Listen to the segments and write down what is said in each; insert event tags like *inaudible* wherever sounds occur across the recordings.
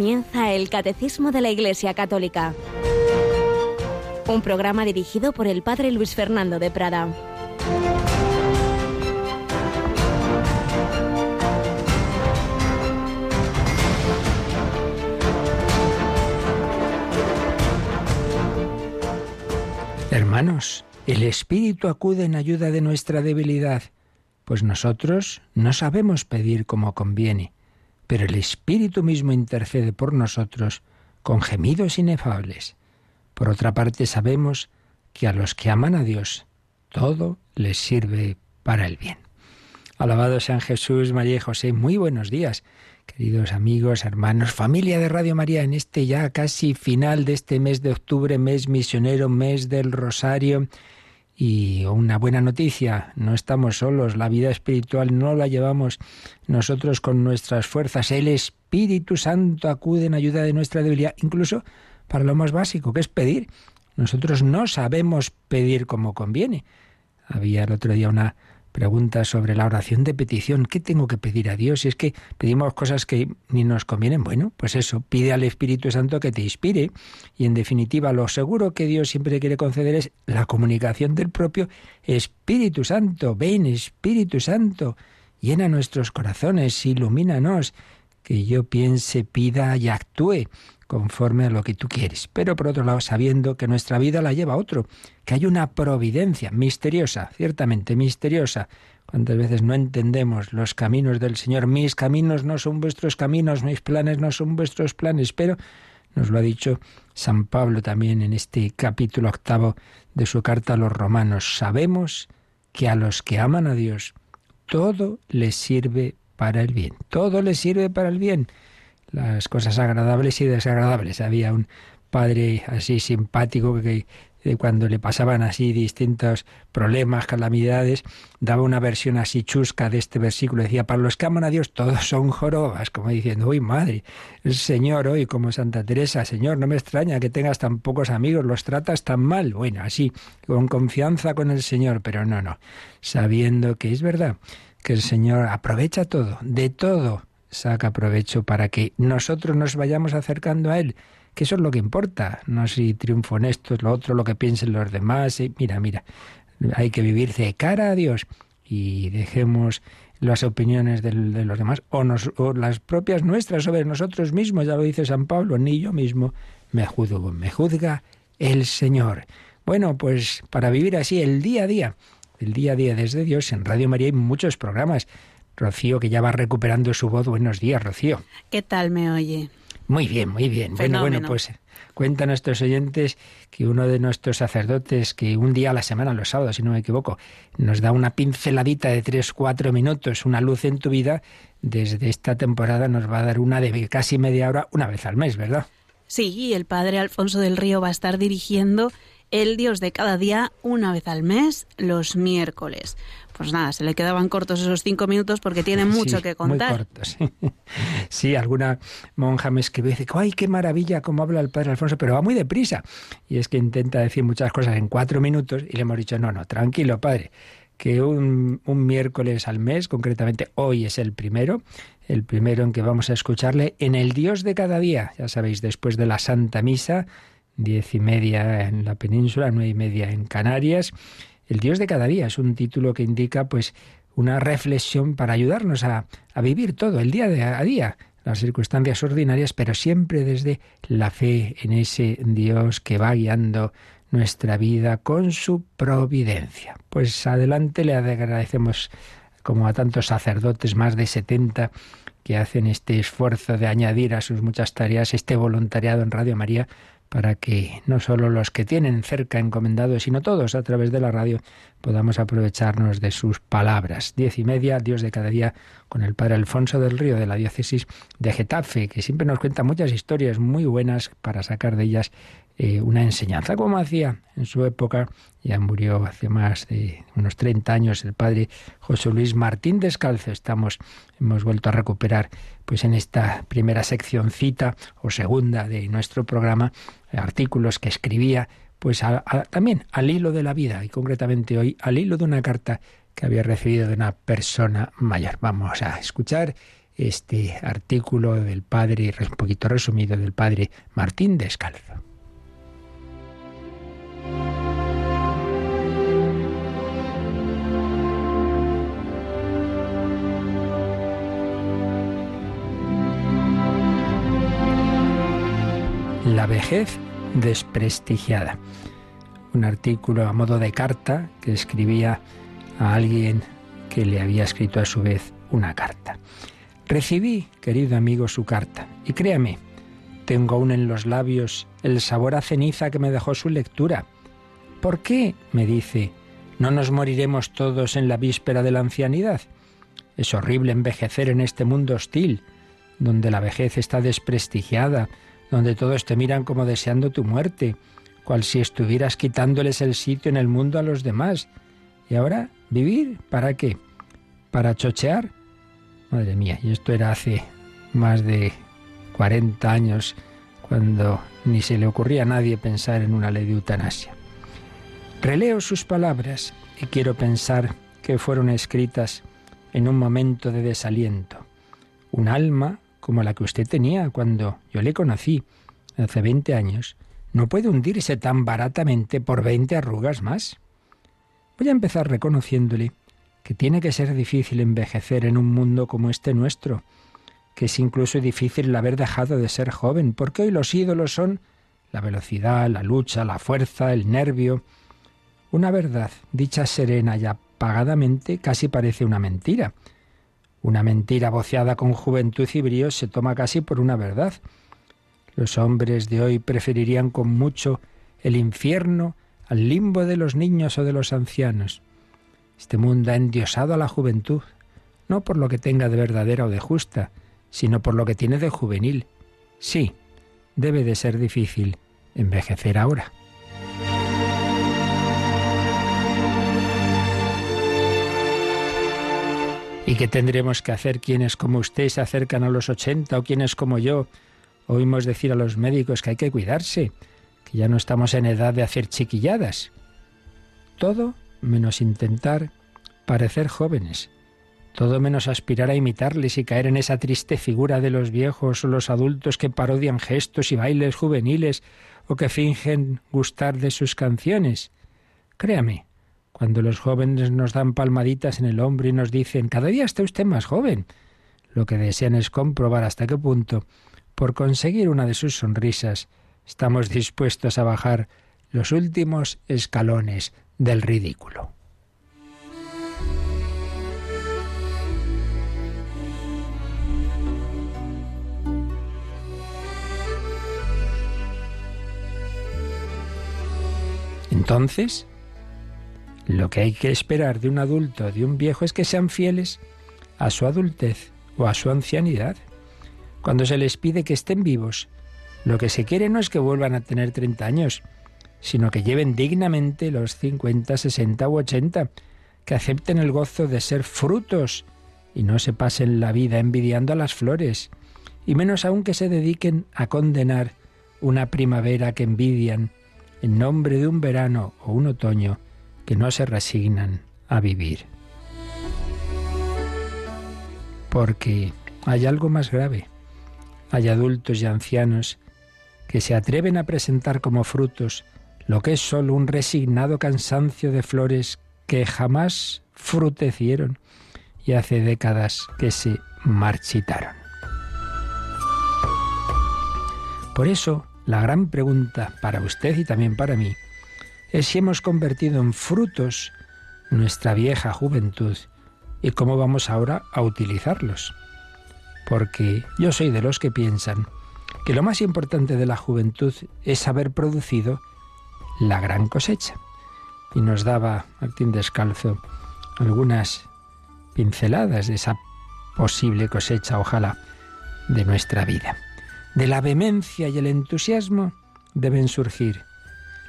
comienza el Catecismo de la Iglesia Católica, un programa dirigido por el Padre Luis Fernando de Prada. Hermanos, el Espíritu acude en ayuda de nuestra debilidad, pues nosotros no sabemos pedir como conviene pero el Espíritu mismo intercede por nosotros con gemidos inefables. Por otra parte, sabemos que a los que aman a Dios, todo les sirve para el bien. Alabado sean Jesús, María y José. Muy buenos días, queridos amigos, hermanos, familia de Radio María, en este ya casi final de este mes de octubre, mes misionero, mes del Rosario. Y una buena noticia, no estamos solos, la vida espiritual no la llevamos nosotros con nuestras fuerzas, el Espíritu Santo acude en ayuda de nuestra debilidad, incluso para lo más básico, que es pedir. Nosotros no sabemos pedir como conviene. Había el otro día una Pregunta sobre la oración de petición. ¿Qué tengo que pedir a Dios? Si es que pedimos cosas que ni nos convienen, bueno, pues eso, pide al Espíritu Santo que te inspire. Y en definitiva, lo seguro que Dios siempre quiere conceder es la comunicación del propio Espíritu Santo. Ven, Espíritu Santo, llena nuestros corazones, ilumínanos, que yo piense, pida y actúe conforme a lo que tú quieres. Pero por otro lado, sabiendo que nuestra vida la lleva otro, que hay una providencia misteriosa, ciertamente misteriosa. Cuántas veces no entendemos los caminos del Señor. Mis caminos no son vuestros caminos, mis planes no son vuestros planes, pero nos lo ha dicho San Pablo también en este capítulo octavo de su carta a los romanos. Sabemos que a los que aman a Dios, todo les sirve para el bien. Todo les sirve para el bien las cosas agradables y desagradables. Había un padre así simpático que cuando le pasaban así distintos problemas, calamidades, daba una versión así chusca de este versículo. Decía, para los que aman a Dios todos son jorobas, como diciendo, uy madre, el Señor hoy como Santa Teresa, Señor, no me extraña que tengas tan pocos amigos, los tratas tan mal. Bueno, así, con confianza con el Señor, pero no, no, sabiendo que es verdad, que el Señor aprovecha todo, de todo saca provecho para que nosotros nos vayamos acercando a Él, que eso es lo que importa, no si triunfo en esto, es lo otro, lo que piensen los demás. mira, mira, hay que vivir de cara a Dios y dejemos las opiniones de, los demás o, o las propias nuestras sobre nosotros mismos, ya lo dice San Pablo, ni yo mismo me juzgo, me juzga el Señor. Bueno, pues para vivir así el día a día, el día a día desde Dios, en Radio María hay muchos programas. Rocío, que ya va recuperando su voz. Buenos días, Rocío. ¿Qué tal me oye? Muy bien, muy bien. Bueno, bueno, pues cuentan nuestros oyentes que uno de nuestros sacerdotes, que un día a la semana, los sábados, si no me equivoco, nos da una pinceladita de tres, cuatro minutos, una luz en tu vida, desde esta temporada nos va a dar una de casi media hora, una vez al mes, ¿verdad? Sí, el padre Alfonso del Río va a estar dirigiendo el Dios de cada día una vez al mes, los miércoles pues nada, se le quedaban cortos esos cinco minutos porque tiene mucho que contar. Muy cortos. *laughs* sí, alguna monja me escribió y dice, ¡ay, qué maravilla cómo habla el padre Alfonso! Pero va muy deprisa. Y es que intenta decir muchas cosas en cuatro minutos y le hemos dicho, no, no, tranquilo, padre, que un, un miércoles al mes, concretamente hoy es el primero, el primero en que vamos a escucharle en el Dios de cada día, ya sabéis, después de la Santa Misa, diez y media en la península, nueve y media en Canarias, el Dios de cada día es un título que indica pues una reflexión para ayudarnos a, a vivir todo el día a día, las circunstancias ordinarias, pero siempre desde la fe en ese Dios que va guiando nuestra vida con su providencia. Pues adelante le agradecemos como a tantos sacerdotes, más de 70, que hacen este esfuerzo de añadir a sus muchas tareas este voluntariado en Radio María para que no solo los que tienen cerca encomendados, sino todos a través de la radio podamos aprovecharnos de sus palabras. Diez y media, Dios de cada día, con el padre Alfonso del Río de la diócesis de Getafe, que siempre nos cuenta muchas historias muy buenas para sacar de ellas eh, una enseñanza, como hacía en su época, ya murió hace más de unos 30 años el padre José Luis Martín Descalzo. Estamos, hemos vuelto a recuperar, pues en esta primera seccióncita o segunda de nuestro programa, artículos que escribía, pues también al hilo de la vida y concretamente hoy al hilo de una carta que había recibido de una persona mayor. Vamos a escuchar este artículo del padre, un poquito resumido, del padre Martín Descalzo. La vejez desprestigiada. Un artículo a modo de carta que escribía a alguien que le había escrito a su vez una carta. Recibí, querido amigo, su carta, y créame, tengo aún en los labios el sabor a ceniza que me dejó su lectura. ¿Por qué? me dice, ¿no nos moriremos todos en la víspera de la ancianidad? Es horrible envejecer en este mundo hostil, donde la vejez está desprestigiada, donde todos te miran como deseando tu muerte, cual si estuvieras quitándoles el sitio en el mundo a los demás. ¿Y ahora vivir? ¿Para qué? ¿Para chochear? Madre mía, y esto era hace más de 40 años, cuando ni se le ocurría a nadie pensar en una ley de eutanasia. Releo sus palabras y quiero pensar que fueron escritas en un momento de desaliento. Un alma como la que usted tenía cuando yo le conocí hace 20 años, no puede hundirse tan baratamente por 20 arrugas más. Voy a empezar reconociéndole que tiene que ser difícil envejecer en un mundo como este nuestro, que es incluso difícil el haber dejado de ser joven, porque hoy los ídolos son la velocidad, la lucha, la fuerza, el nervio. Una verdad, dicha serena y apagadamente, casi parece una mentira. Una mentira voceada con juventud y brío se toma casi por una verdad. Los hombres de hoy preferirían con mucho el infierno al limbo de los niños o de los ancianos. Este mundo ha endiosado a la juventud, no por lo que tenga de verdadera o de justa, sino por lo que tiene de juvenil. Sí, debe de ser difícil envejecer ahora. ¿Y qué tendremos que hacer quienes como usted se acercan a los 80 o quienes como yo oímos decir a los médicos que hay que cuidarse, que ya no estamos en edad de hacer chiquilladas? Todo menos intentar parecer jóvenes, todo menos aspirar a imitarles y caer en esa triste figura de los viejos o los adultos que parodian gestos y bailes juveniles o que fingen gustar de sus canciones. Créame, cuando los jóvenes nos dan palmaditas en el hombro y nos dicen, cada día está usted más joven, lo que desean es comprobar hasta qué punto, por conseguir una de sus sonrisas, estamos dispuestos a bajar los últimos escalones del ridículo. Entonces, lo que hay que esperar de un adulto o de un viejo es que sean fieles a su adultez o a su ancianidad. Cuando se les pide que estén vivos, lo que se quiere no es que vuelvan a tener 30 años, sino que lleven dignamente los 50, 60 u 80, que acepten el gozo de ser frutos y no se pasen la vida envidiando a las flores, y menos aún que se dediquen a condenar una primavera que envidian en nombre de un verano o un otoño que no se resignan a vivir. Porque hay algo más grave. Hay adultos y ancianos que se atreven a presentar como frutos lo que es sólo un resignado cansancio de flores que jamás frutecieron y hace décadas que se marchitaron. Por eso, la gran pregunta para usted y también para mí es si hemos convertido en frutos nuestra vieja juventud y cómo vamos ahora a utilizarlos. Porque yo soy de los que piensan que lo más importante de la juventud es haber producido la gran cosecha. Y nos daba Martín Descalzo algunas pinceladas de esa posible cosecha, ojalá, de nuestra vida. De la vehemencia y el entusiasmo deben surgir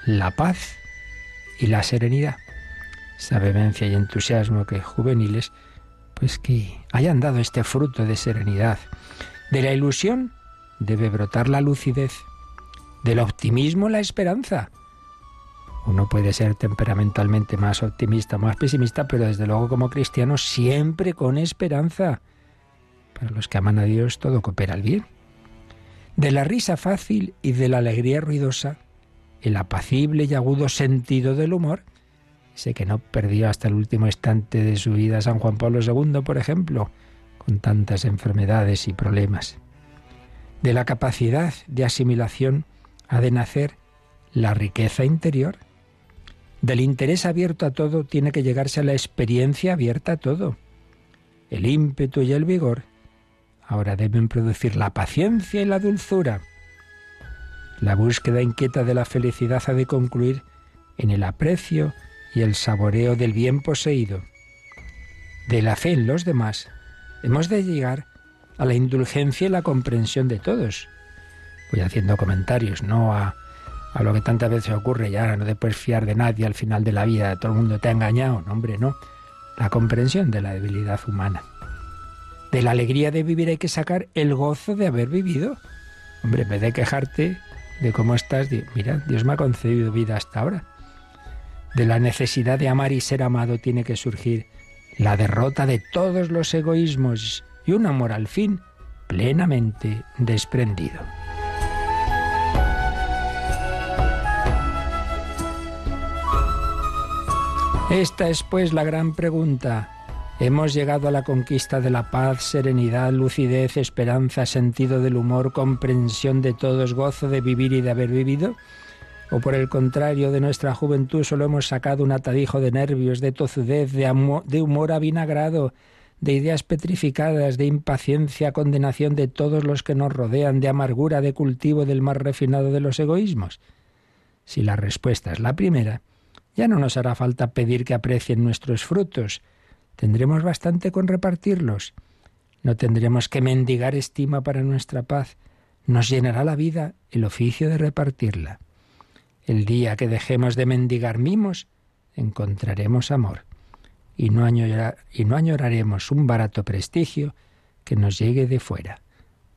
la paz y la serenidad. Esa vehemencia y entusiasmo que juveniles, pues que hayan dado este fruto de serenidad. De la ilusión debe brotar la lucidez, del optimismo la esperanza. Uno puede ser temperamentalmente más optimista, más pesimista, pero desde luego como cristiano siempre con esperanza. Para los que aman a Dios todo coopera al bien. De la risa fácil y de la alegría ruidosa, el apacible y agudo sentido del humor, ese que no perdió hasta el último instante de su vida San Juan Pablo II, por ejemplo, con tantas enfermedades y problemas. De la capacidad de asimilación ha de nacer la riqueza interior. Del interés abierto a todo tiene que llegarse a la experiencia abierta a todo. El ímpetu y el vigor ahora deben producir la paciencia y la dulzura. La búsqueda inquieta de la felicidad ha de concluir en el aprecio y el saboreo del bien poseído. De la fe en los demás hemos de llegar a la indulgencia y la comprensión de todos. Voy haciendo comentarios, no a, a lo que tantas veces ocurre ya, no te puedes fiar de nadie al final de la vida, todo el mundo te ha engañado, no, hombre, no. La comprensión de la debilidad humana. De la alegría de vivir hay que sacar el gozo de haber vivido. Hombre, en vez de quejarte de cómo estás, mira, Dios me ha concedido vida hasta ahora. De la necesidad de amar y ser amado tiene que surgir la derrota de todos los egoísmos y un amor al fin plenamente desprendido. Esta es pues la gran pregunta. ¿Hemos llegado a la conquista de la paz, serenidad, lucidez, esperanza, sentido del humor, comprensión de todos, gozo de vivir y de haber vivido? ¿O por el contrario, de nuestra juventud solo hemos sacado un atadijo de nervios, de tozudez, de, de humor avinagrado, de ideas petrificadas, de impaciencia, condenación de todos los que nos rodean, de amargura, de cultivo del más refinado de los egoísmos? Si la respuesta es la primera, ya no nos hará falta pedir que aprecien nuestros frutos. Tendremos bastante con repartirlos. No tendremos que mendigar estima para nuestra paz. Nos llenará la vida el oficio de repartirla. El día que dejemos de mendigar mimos, encontraremos amor y no, y no añoraremos un barato prestigio que nos llegue de fuera,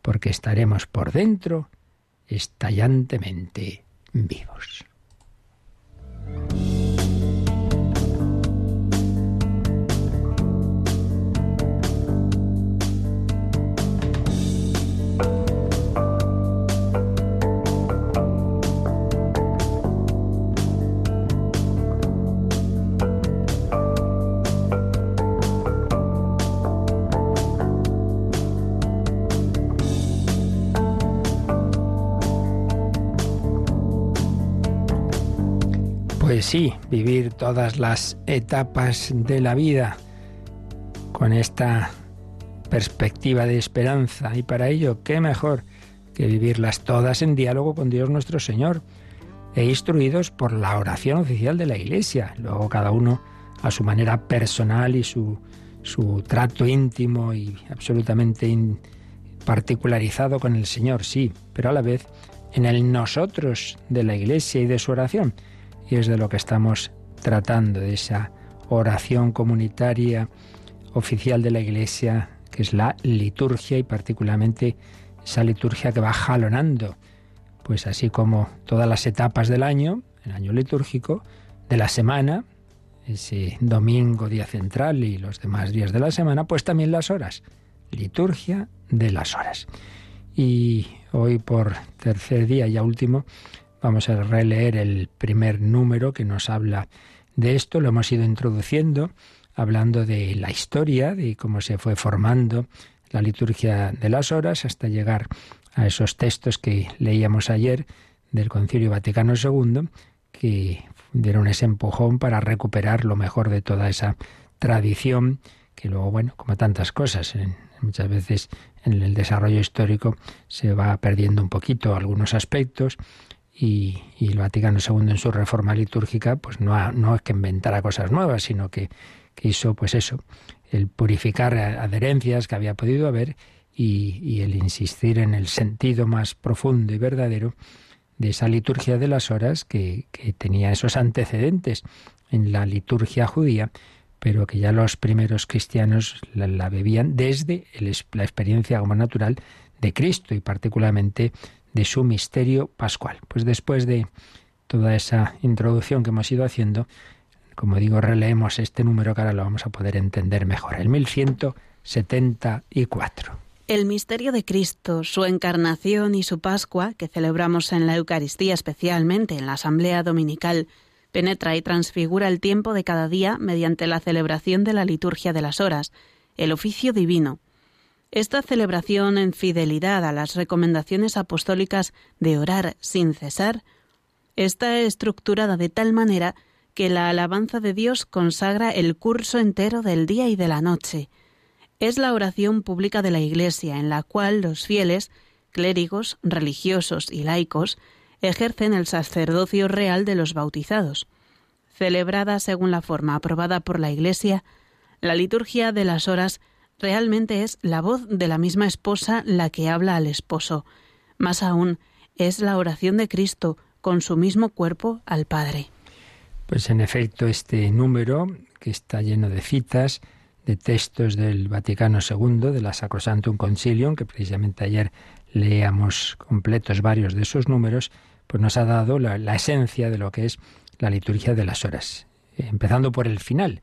porque estaremos por dentro estallantemente vivos. Sí, vivir todas las etapas de la vida con esta perspectiva de esperanza. Y para ello, ¿qué mejor que vivirlas todas en diálogo con Dios nuestro Señor e instruidos por la oración oficial de la Iglesia? Luego cada uno a su manera personal y su, su trato íntimo y absolutamente particularizado con el Señor, sí, pero a la vez en el nosotros de la Iglesia y de su oración y es de lo que estamos tratando, de esa oración comunitaria oficial de la Iglesia, que es la liturgia y particularmente esa liturgia que va jalonando, pues así como todas las etapas del año, el año litúrgico, de la semana, ese domingo, día central y los demás días de la semana, pues también las horas, liturgia de las horas. Y hoy por tercer día, ya último, Vamos a releer el primer número que nos habla de esto. Lo hemos ido introduciendo, hablando de la historia, de cómo se fue formando la liturgia de las horas hasta llegar a esos textos que leíamos ayer del Concilio Vaticano II, que dieron ese empujón para recuperar lo mejor de toda esa tradición, que luego, bueno, como tantas cosas, muchas veces en el desarrollo histórico se va perdiendo un poquito algunos aspectos, y, el Vaticano II en su reforma litúrgica pues no, no es que inventara cosas nuevas, sino que, hizo pues eso, el purificar adherencias que había podido haber y, el insistir en el sentido más profundo y verdadero de esa liturgia de las horas que, tenía esos antecedentes en la liturgia judía, pero que ya los primeros cristianos la, bebían desde la experiencia como natural de Cristo y particularmente de su misterio pascual. Pues después de toda esa introducción que hemos ido haciendo, como digo, releemos este número que ahora lo vamos a poder entender mejor, el 1174. El misterio de Cristo, su encarnación y su Pascua, que celebramos en la Eucaristía especialmente en la Asamblea Dominical, penetra y transfigura el tiempo de cada día mediante la celebración de la liturgia de las horas, el oficio divino. Esta celebración en fidelidad a las recomendaciones apostólicas de orar sin cesar está estructurada de tal manera que la alabanza de Dios consagra el curso entero del día y de la noche, es la oración pública de la Iglesia, en la cual los fieles, clérigos, religiosos y laicos ejercen el sacerdocio real de los bautizados. Celebrada según la forma aprobada por la Iglesia, la liturgia de las horas realmente es la voz de la misma esposa la que habla al esposo. Más aún, es la oración de Cristo con su mismo cuerpo al Padre. Pues en efecto, este número, que está lleno de citas, de textos del Vaticano II, de la Sacrosantum Concilium, que precisamente ayer leíamos completos varios de esos números, pues nos ha dado la, esencia de lo que es la liturgia de las horas. Empezando por el final.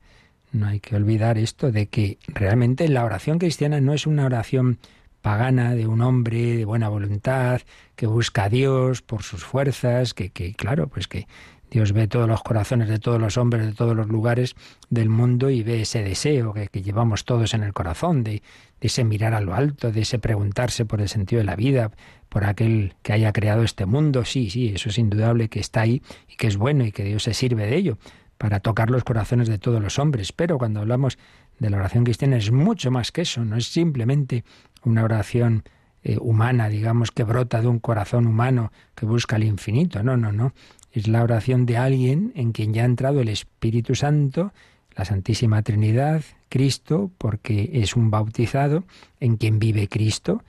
No hay que olvidar esto de que realmente la oración cristiana no es una oración pagana de un hombre de buena voluntad que busca a Dios por sus fuerzas, que, que claro, pues que Dios ve todos los corazones de todos los hombres de todos los lugares del mundo y ve ese deseo que, llevamos todos en el corazón, de, ese mirar a lo alto, de ese preguntarse por el sentido de la vida, por aquel que haya creado este mundo. Sí, sí, eso es indudable que está ahí y que es bueno y que Dios se sirve de ello para tocar los corazones de todos los hombres. Pero cuando hablamos de la oración cristiana es mucho más que eso, no es simplemente una oración eh, humana, digamos, que brota de un corazón humano que busca el infinito. No, no, no es la oración de alguien en quien ya ha entrado el Espíritu Santo, la Santísima Trinidad, Cristo, porque es un bautizado en quien vive Cristo,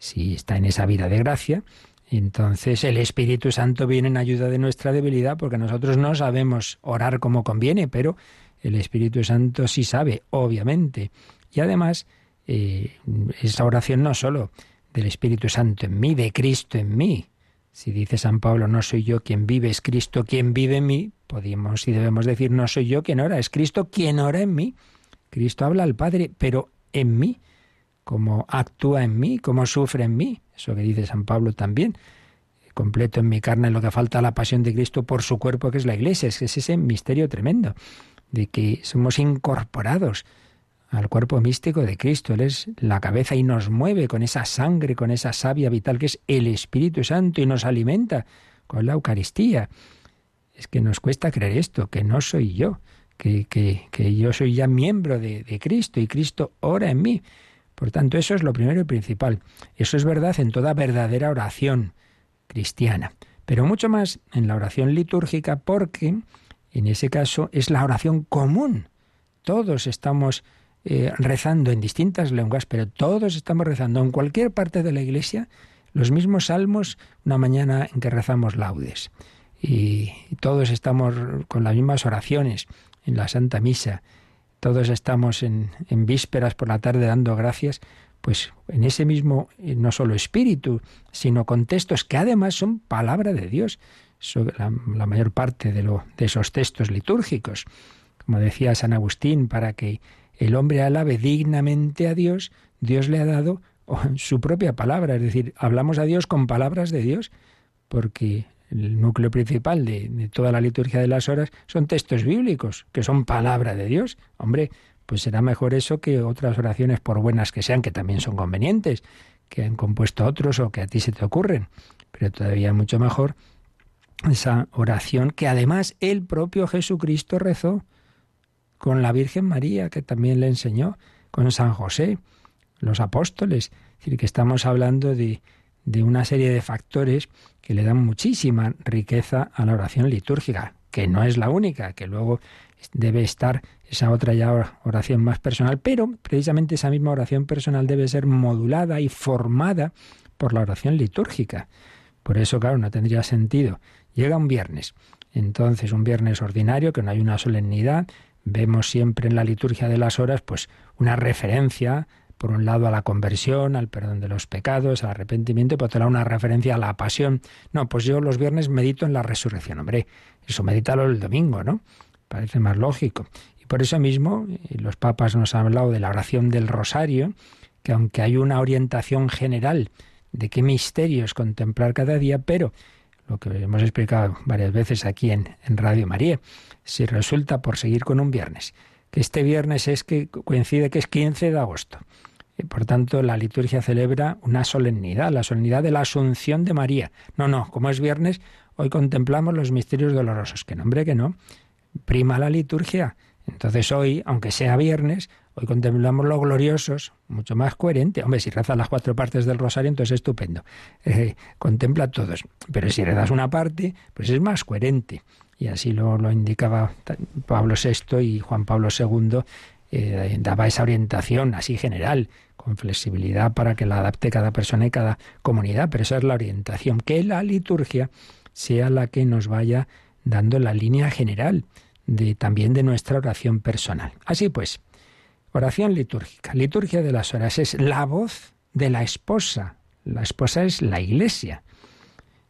si está en esa vida de gracia. Entonces el Espíritu Santo viene en ayuda de nuestra debilidad porque nosotros no sabemos orar como conviene, pero el Espíritu Santo sí sabe, obviamente. Y además, eh, esa oración no solo del Espíritu Santo en mí, de Cristo en mí, si dice San Pablo, no soy yo quien vive, es Cristo quien vive en mí, podemos y debemos decir, no soy yo quien ora, es Cristo quien ora en mí. Cristo habla al Padre, pero en mí, como actúa en mí, como sufre en mí. Eso que dice San Pablo también. Completo en mi carne lo que falta la pasión de Cristo por su cuerpo, que es la Iglesia. Es, es ese misterio tremendo de que somos incorporados al cuerpo místico de Cristo. Él es la cabeza y nos mueve con esa sangre, con esa savia vital que es el Espíritu Santo y nos alimenta con la Eucaristía. Es que nos cuesta creer esto, que no soy yo, que, que, que yo soy ya miembro de, de Cristo y Cristo ora en mí. Por tanto, eso es lo primero y principal. Eso es verdad en toda verdadera oración cristiana, pero mucho más en la oración litúrgica porque en ese caso es la oración común. Todos estamos eh, rezando en distintas lenguas, pero todos estamos rezando en cualquier parte de la iglesia los mismos salmos una mañana en que rezamos laudes. Y todos estamos con las mismas oraciones en la Santa Misa. Todos estamos en, vísperas por la tarde dando gracias, pues en ese mismo, eh, no solo espíritu, sino contextos que además son palabra de Dios. la, la, mayor parte de, de esos textos litúrgicos. Como decía San Agustín, para que el hombre alabe dignamente a Dios, Dios le ha dado su propia palabra, es decir, hablamos a Dios con palabras de Dios, porque el núcleo principal de, toda la liturgia de las horas son textos bíblicos, que son palabra de Dios. Hombre, pues será mejor eso que otras oraciones, por buenas que sean, que también son convenientes, que han compuesto otros o que a ti se te ocurren. Pero todavía mucho mejor esa oración que además el propio Jesucristo rezó con la Virgen María, que también le enseñó, con San José, los apóstoles. Es decir, que estamos hablando de, de una serie de factores que le dan muchísima riqueza a la oración litúrgica, que no es la única, que luego debe estar esa otra ya oración más personal, pero precisamente esa misma oración personal debe ser modulada y formada por la oración litúrgica. Por eso, claro, no tendría sentido. Llega un viernes, entonces un viernes ordinario, que no hay una solemnidad, Vemos siempre en la liturgia de las horas pues una referencia por un lado a la conversión, al perdón de los pecados, al arrepentimiento, y por otro lado una referencia a la pasión. No, pues yo los viernes medito en la resurrección. Hombre, eso medítalo el domingo, ¿no? Parece más lógico. Y por eso mismo eh, los papas nos han hablado de la oración del rosario, que aunque hay una orientación general de qué misterios contemplar cada día, pero lo que hemos explicado varias veces aquí en, en Radio María, si resulta por seguir con un viernes, que este viernes es que coincide que es 15 de agosto. Por tanto, la liturgia celebra una solemnidad, la solemnidad de la Asunción de María. No, no, como es viernes, hoy contemplamos los misterios dolorosos. Que nombre que no. Prima la liturgia. Entonces hoy, aunque sea viernes, hoy contemplamos los gloriosos, mucho más coherente. Hombre, si rezas las cuatro partes del rosario, entonces es estupendo. Eh, contempla todos. Pero si rezas una parte, pues es más coherente. Y así lo, lo indicaba Pablo VI y Juan Pablo II, eh, daba esa orientación así general, con flexibilidad para que la adapte cada persona y cada comunidad. Pero esa es la orientación, que la liturgia sea la que nos vaya dando la línea general de, también de nuestra oración personal. Así pues, oración litúrgica. Liturgia de las horas es la voz de la esposa. La esposa es la iglesia.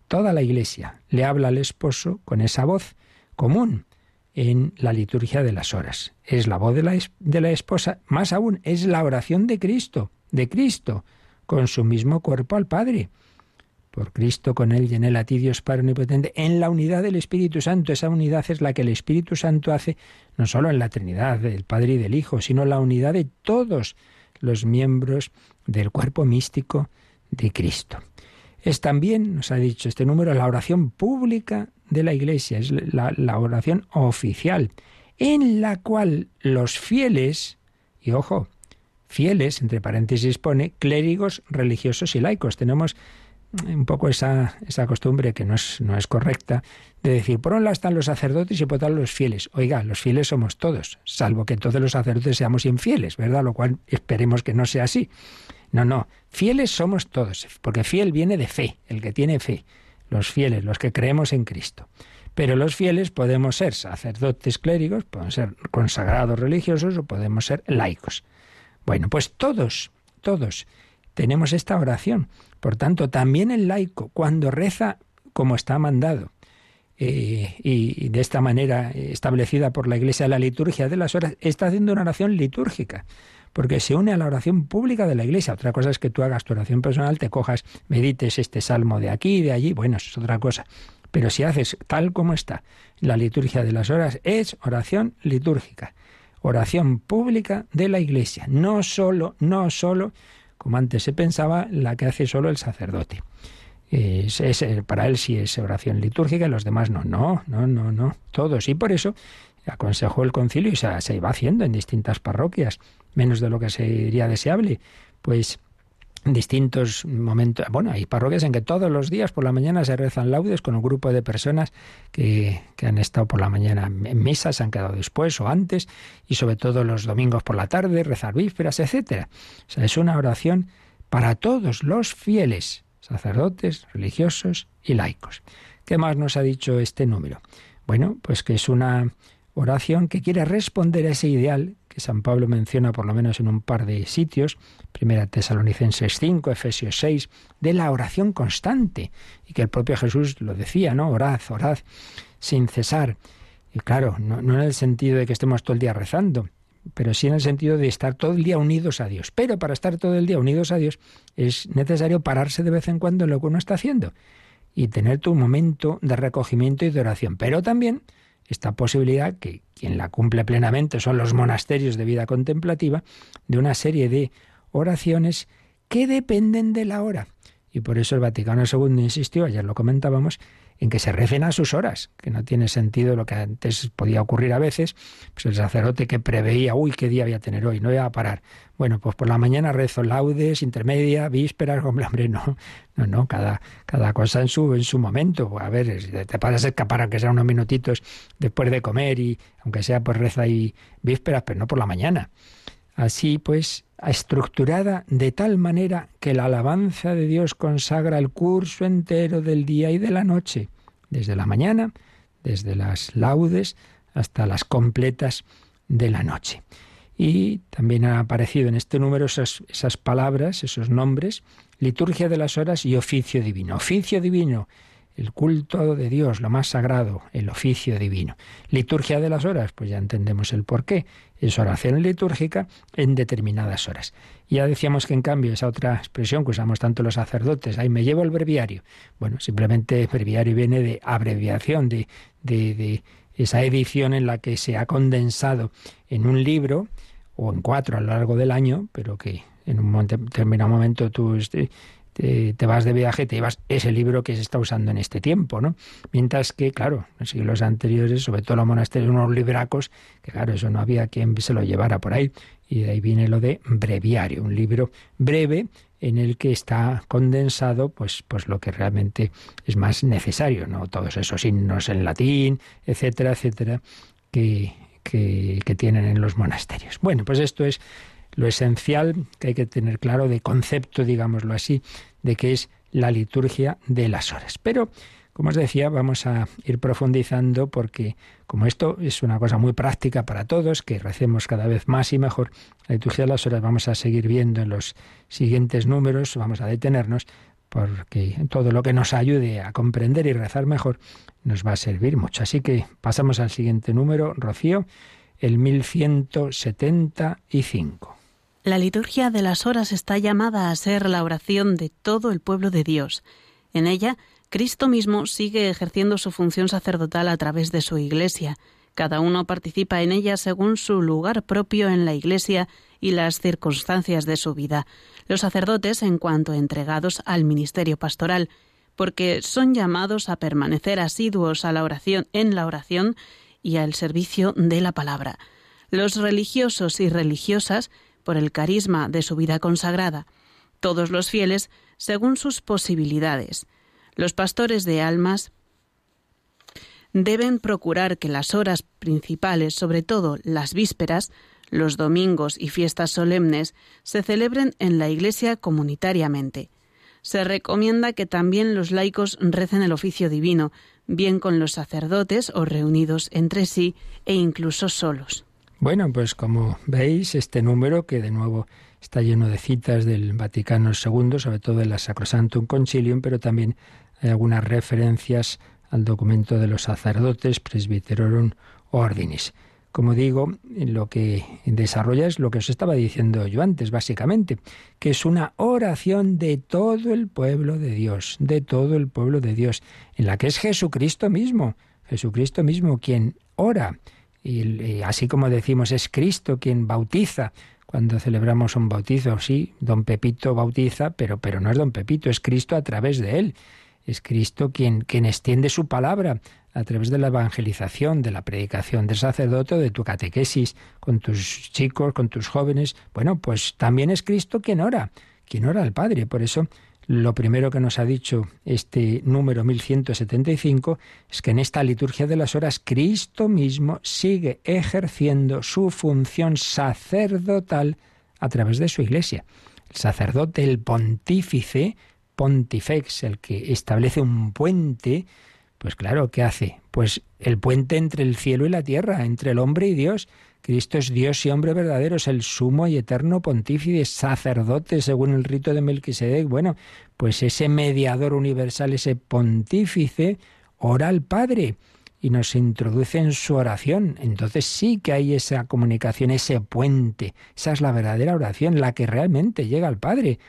Toda la iglesia le habla al esposo con esa voz común en la liturgia de las horas. Es la voz de la, de la esposa, más aún, es la oración de Cristo, de Cristo, con su mismo cuerpo al Padre por Cristo, con Él y en Él a ti, Dios Padre Omnipotente, en la unidad del Espíritu Santo. Esa unidad es la que el Espíritu Santo hace no solo en la Trinidad del Padre y del Hijo, sino la unidad de todos los miembros del cuerpo místico de Cristo. Es también, nos ha dicho este número, la oración pública de la Iglesia, es la, la oración oficial, en la cual los fieles, y ojo, fieles, entre paréntesis pone, clérigos, religiosos y laicos. Tenemos un poco esa, esa costumbre que no es, no es correcta de decir, por un lado están los sacerdotes y por otro lado los fieles. Oiga, los fieles somos todos, salvo que todos los sacerdotes seamos infieles, ¿verdad? Lo cual esperemos que no sea así. No, no, fieles somos todos, porque fiel viene de fe, el que tiene fe, los fieles, los que creemos en Cristo. Pero los fieles podemos ser sacerdotes clérigos, podemos ser consagrados religiosos o podemos ser laicos. Bueno, pues todos, todos tenemos esta oración. Por tanto, también el laico, cuando reza como está mandado, eh, y, de esta manera establecida por la Iglesia la liturgia de las horas, está haciendo una oración litúrgica, porque se une a la oración pública de la Iglesia. Otra cosa es que tú hagas tu oración personal, te cojas, medites este salmo de aquí de allí, bueno, eso es otra cosa. Pero si haces tal como está la liturgia de las horas, es oración litúrgica, oración pública de la Iglesia, no solo, no solo como antes se pensaba, la que hace solo el sacerdote. Es, para él sí es oración litúrgica y los demás no. No, no, no, no. Todos. Y por eso aconsejó el concilio y se, se iba haciendo en distintas parroquias, menos de lo que sería deseable. Pues distintos momentos. Bueno, hay parroquias en que todos los días por la mañana se rezan laudes con un grupo de personas que, que, han estado por la mañana en misa, se han quedado después o antes, y sobre todo los domingos por la tarde, rezar vísperas, etcétera. O sea, es una oración para todos los fieles, sacerdotes, religiosos y laicos. ¿Qué más nos ha dicho este número? Bueno, pues que es una oración que quiere responder a ese ideal que San Pablo menciona por lo menos en un par de sitios, Primera Tesalonicenses 5, Efesios 6, de la oración constante, y que el propio Jesús lo decía, ¿no? Orad, orad, sin cesar. Y claro, no, no en el sentido de que estemos todo el día rezando, pero sí en el sentido de estar todo el día unidos a Dios. Pero para estar todo el día unidos a Dios es necesario pararse de vez en cuando en lo que uno está haciendo y tener tu momento de recogimiento y de oración. Pero también esta posibilidad, que quien la cumple plenamente son los monasterios de vida contemplativa, de una serie de oraciones que dependen de la hora. Y por eso el Vaticano II insistió, ayer lo comentábamos, en que se recen a sus horas, que no tiene sentido lo que antes podía ocurrir a veces, pues el sacerdote que preveía, uy, qué día voy a tener hoy, no voy a parar. Bueno, pues por la mañana rezo laudes, intermedia, vísperas, *laughs* hombre, no, no, no, cada, cada cosa en su, en su momento. A ver, te puedes escapar aunque sea unos minutitos después de comer y aunque sea pues reza y vísperas, pero no por la mañana. Así pues, estructurada de tal manera que la alabanza de Dios consagra el curso entero del día y de la noche, desde la mañana, desde las laudes hasta las completas de la noche. Y también han aparecido en este número esas, esas palabras, esos nombres, liturgia de las horas y oficio divino. Oficio divino el culto de Dios, lo más sagrado, el oficio divino. Liturgia de las horas, pues ya entendemos el por Es oración litúrgica en determinadas horas. Ya decíamos que en cambio esa otra expresión que usamos tanto los sacerdotes, ahí me llevo el breviario. Bueno, simplemente breviario viene de abreviación, de, de, de esa edición en la que se ha condensado en un libro o en cuatro a lo largo del año, pero que en un determinado momento tú este, te, vas de viaje, te llevas ese libro que se está usando en este tiempo, ¿no? Mientras que, claro, en siglos anteriores, sobre todo los monasterios, unos libracos, que claro, eso no había quien se lo llevara por ahí. Y de ahí viene lo de breviario, un libro breve en el que está condensado pues, pues lo que realmente es más necesario, ¿no? Todos esos himnos en latín, etcétera, etcétera, que, que, que tienen en los monasterios. Bueno, pues esto es lo esencial que hay que tener claro de concepto, digámoslo así, de que es la liturgia de las horas. Pero, como os decía, vamos a ir profundizando porque como esto es una cosa muy práctica para todos, que recemos cada vez más y mejor, la liturgia de las horas vamos a seguir viendo en los siguientes números, vamos a detenernos porque todo lo que nos ayude a comprender y rezar mejor nos va a servir mucho. Así que pasamos al siguiente número, Rocío, el 1175. La liturgia de las horas está llamada a ser la oración de todo el pueblo de Dios. En ella, Cristo mismo sigue ejerciendo su función sacerdotal a través de su Iglesia. Cada uno participa en ella según su lugar propio en la Iglesia y las circunstancias de su vida. Los sacerdotes, en cuanto entregados al ministerio pastoral, porque son llamados a permanecer asiduos a la oración en la oración y al servicio de la palabra. Los religiosos y religiosas por el carisma de su vida consagrada, todos los fieles según sus posibilidades. Los pastores de almas deben procurar que las horas principales, sobre todo las vísperas, los domingos y fiestas solemnes, se celebren en la Iglesia comunitariamente. Se recomienda que también los laicos recen el oficio divino, bien con los sacerdotes o reunidos entre sí e incluso solos. Bueno, pues como veis, este número, que de nuevo está lleno de citas del Vaticano II, sobre todo en la Sacrosantum Concilium, pero también hay algunas referencias al documento de los sacerdotes Presbyterorum Ordinis. Como digo, lo que desarrolla es lo que os estaba diciendo yo antes, básicamente, que es una oración de todo el pueblo de Dios, de todo el pueblo de Dios, en la que es Jesucristo mismo, Jesucristo mismo quien ora y, así como decimos, es Cristo quien bautiza cuando celebramos un bautizo. Sí, don Pepito bautiza, pero, pero no es don Pepito, es Cristo a través de él. Es Cristo quien, quien extiende su palabra a través de la evangelización, de la predicación del sacerdote, de tu catequesis, con tus chicos, con tus jóvenes. Bueno, pues también es Cristo quien ora, quien ora al Padre. Por eso lo primero que nos ha dicho este número 1175 es que en esta liturgia de las horas Cristo mismo sigue ejerciendo su función sacerdotal a través de su iglesia. El sacerdote, el pontífice, pontifex, el que establece un puente, pues claro, ¿qué hace? Pues el puente entre el cielo y la tierra, entre el hombre y Dios. Cristo es Dios y hombre verdadero, es el sumo y eterno pontífice, sacerdote según el rito de Melquisedec. Bueno, pues ese mediador universal, ese pontífice, ora al Padre y nos introduce en su oración. Entonces sí que hay esa comunicación, ese puente. Esa es la verdadera oración, la que realmente llega al Padre.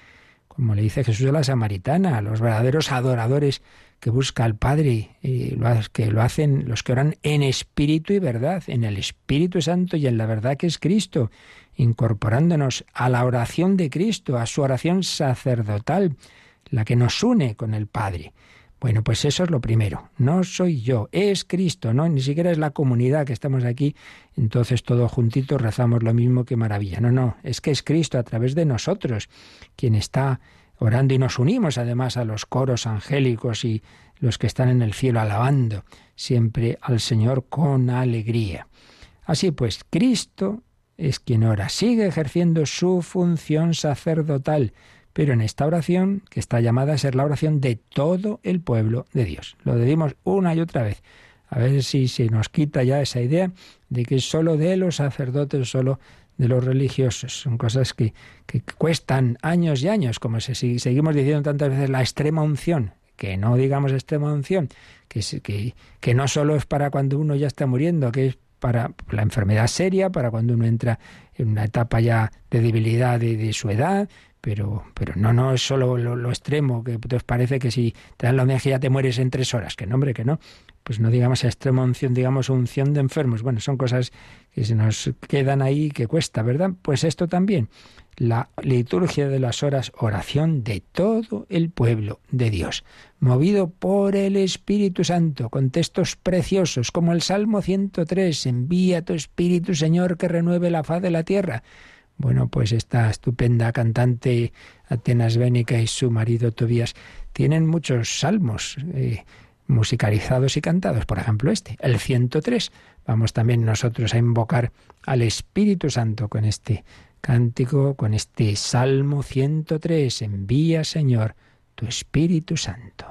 Como le dice Jesús a la Samaritana, los verdaderos adoradores que busca al Padre, y que lo hacen los que oran en espíritu y verdad, en el Espíritu Santo y en la verdad que es Cristo, incorporándonos a la oración de Cristo, a su oración sacerdotal, la que nos une con el Padre. Bueno, pues eso es lo primero. No soy yo, es Cristo, ¿no? Ni siquiera es la comunidad que estamos aquí, entonces todos juntitos rezamos lo mismo, que maravilla. No, no, es que es Cristo a través de nosotros quien está orando y nos unimos además a los coros angélicos y los que están en el cielo alabando siempre al Señor con alegría. Así pues, Cristo es quien ora, sigue ejerciendo su función sacerdotal, pero en esta oración, que está llamada a ser la oración de todo el pueblo de Dios. Lo decimos una y otra vez. A ver si se nos quita ya esa idea de que es solo de los sacerdotes, solo de los religiosos. Son cosas que, que cuestan años y años, como se, seguimos diciendo tantas veces, la extrema unción. que no digamos extrema unción, que, que, que no solo es para cuando uno ya está muriendo, que es para la enfermedad seria, para cuando uno entra en una etapa ya de debilidad de, de su edad, pero, pero no, no es solo lo, extremo, que te parece que si te dan la homenaje ya te mueres en tres horas, que no, hombre, que no. Pues no digamos extrema unción, digamos unción de enfermos. Bueno, son cosas que se nos quedan ahí que cuesta, ¿verdad? Pues esto también. La liturgia de las horas, oración de todo el pueblo de Dios, movido por el Espíritu Santo, con textos preciosos como el Salmo 103, envía tu Espíritu Señor que renueve la faz de la tierra. Bueno, pues esta estupenda cantante Atenas Bénica y su marido Tobías tienen muchos salmos eh, musicalizados y cantados. Por ejemplo, este, el 103. Vamos también nosotros a invocar al Espíritu Santo con este cántico, con este Salmo 103. Envía, Señor, tu Espíritu Santo.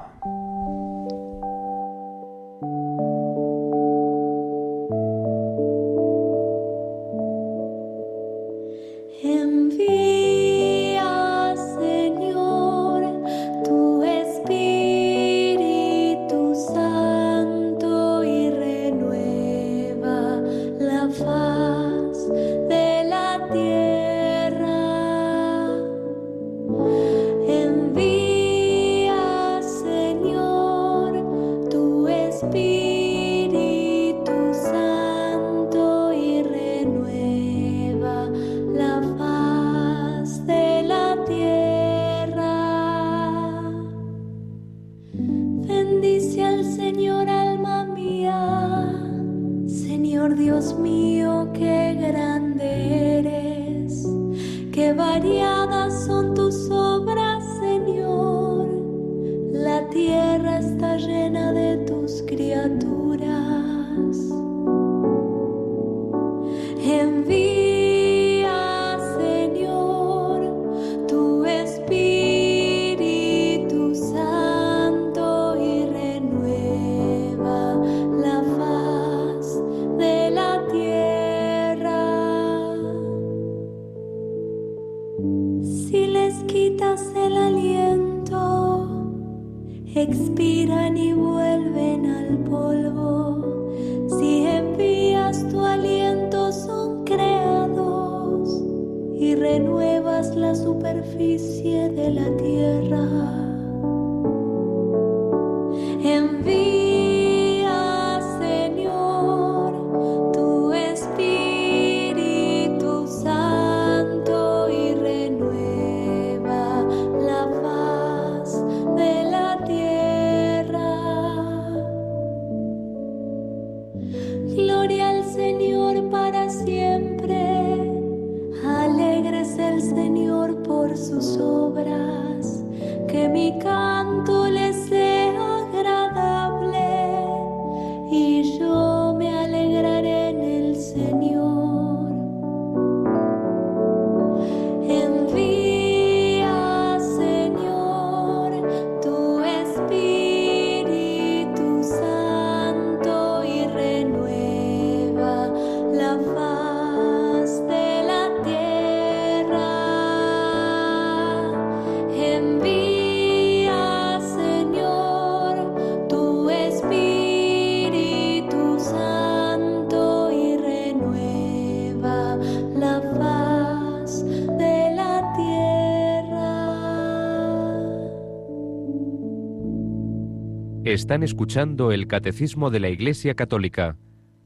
Están escuchando el Catecismo de la Iglesia Católica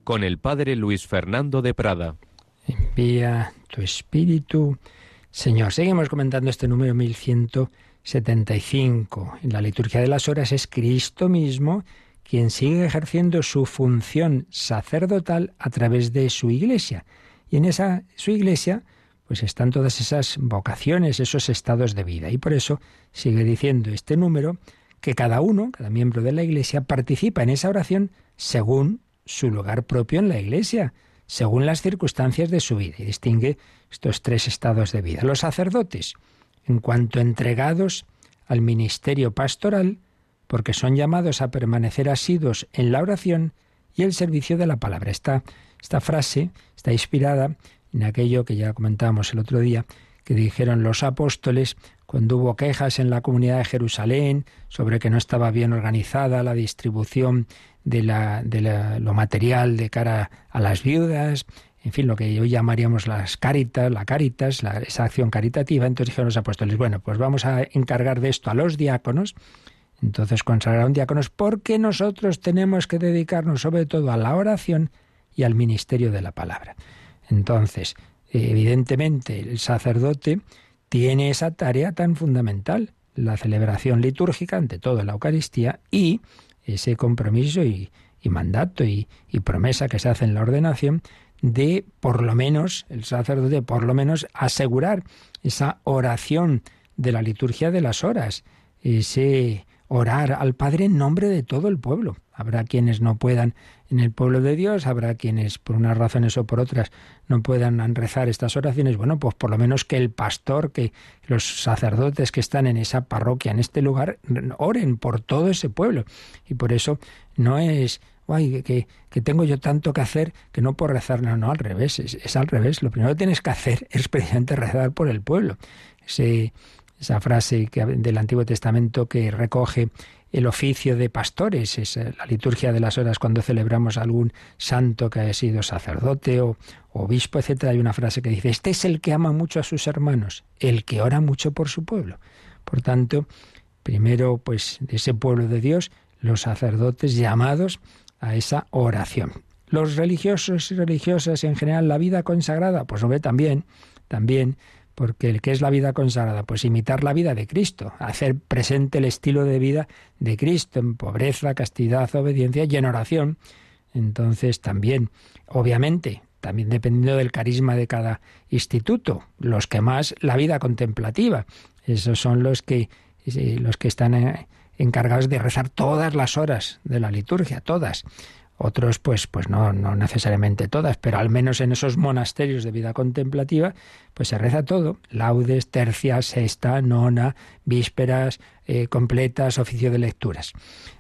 con el Padre Luis Fernando de Prada. Envía tu espíritu. Señor, seguimos comentando este número 1175. En la liturgia de las horas es Cristo mismo quien sigue ejerciendo su función sacerdotal a través de su iglesia. Y en esa su iglesia pues están todas esas vocaciones, esos estados de vida. Y por eso sigue diciendo este número que cada uno, cada miembro de la Iglesia, participa en esa oración según su lugar propio en la Iglesia, según las circunstancias de su vida, y distingue estos tres estados de vida. Los sacerdotes, en cuanto entregados al ministerio pastoral, porque son llamados a permanecer asidos en la oración y el servicio de la palabra. Esta, esta frase está inspirada en aquello que ya comentábamos el otro día, que dijeron los apóstoles cuando hubo quejas en la comunidad de Jerusalén sobre que no estaba bien organizada la distribución de, la, de lo material de cara a las viudas, en fin, lo que hoy llamaríamos las caritas, la caritas, esa acción caritativa. Entonces dijeron los apóstoles, bueno, pues vamos a encargar de esto a los diáconos. Entonces consagraron diáconos porque nosotros tenemos que dedicarnos sobre todo a la oración y al ministerio de la palabra. Entonces, evidentemente, el sacerdote tiene esa tarea tan fundamental, la celebración litúrgica, ante todo la Eucaristía, y ese compromiso y, mandato y, y promesa que se hace en la ordenación de, por lo menos, el sacerdote, por lo menos, asegurar esa oración de la liturgia de las horas, ese orar al Padre en nombre de todo el pueblo. Habrá quienes no puedan en el pueblo de Dios, habrá quienes por unas razones o por otras no puedan rezar estas oraciones. Bueno, pues por lo menos que el pastor, que los sacerdotes que están en esa parroquia, en este lugar, oren por todo ese pueblo. Y por eso no es Ay, que, que, tengo yo tanto que hacer que no puedo rezar. No, no, al revés, es, al revés. Lo primero que tienes que hacer *laughs* es precisamente rezar por el pueblo. esa frase que, del Antiguo Testamento que recoge el oficio de pastores, es la liturgia de las horas cuando celebramos algún santo que haya sido sacerdote o, obispo, etcétera, hay una frase que dice, este es el que ama mucho a sus hermanos, el que ora mucho por su pueblo. Por tanto, primero, pues, de ese pueblo de Dios, los sacerdotes llamados a esa oración. Los religiosos y religiosas en general, la vida consagrada, pues lo ve también, también, porque el que es la vida consagrada, pues imitar la vida de Cristo, hacer presente el estilo de vida de Cristo en pobreza, castidad, obediencia y en oración. Entonces también, obviamente, también dependiendo del carisma de cada instituto, los que más la vida contemplativa, esos son los que eh, los que están en, encargados de rezar todas las horas de la liturgia, todas. Otros, pues, pues no, no necesariamente todas, pero al menos en esos monasterios de vida contemplativa, pues se reza todo. Laudes, tercia, sexta, nona, vísperas eh, completas, oficio de lecturas.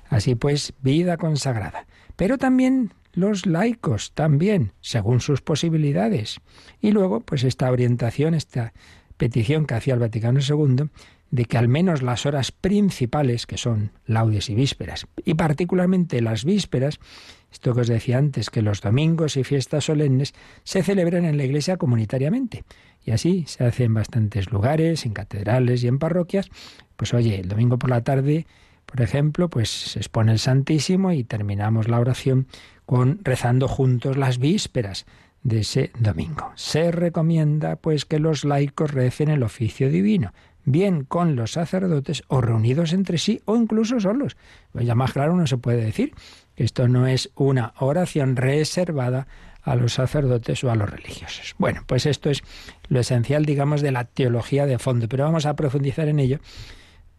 Así pues, vida consagrada. Pero también los laicos, también, según sus posibilidades. Y luego, pues esta orientación, esta petición que hacía el Vaticano II de que al menos las horas principales, que son laudes y vísperas, y particularmente las vísperas, esto que os decía antes, que los domingos y fiestas solemnes se celebran en la iglesia comunitariamente. Y así se hace en bastantes lugares, en catedrales y en parroquias. Pues oye, el domingo por la tarde, por ejemplo, pues se expone el Santísimo y terminamos la oración con rezando juntos las vísperas de ese domingo. Se recomienda pues que los laicos recen el oficio divino, bien con los sacerdotes o reunidos entre sí o incluso solos. Pues ya más claro no se puede decir esto no es una oración reservada a los sacerdotes o a los religiosos. Bueno, pues esto es lo esencial, digamos, de la teología de fondo, pero vamos a profundizar en ello.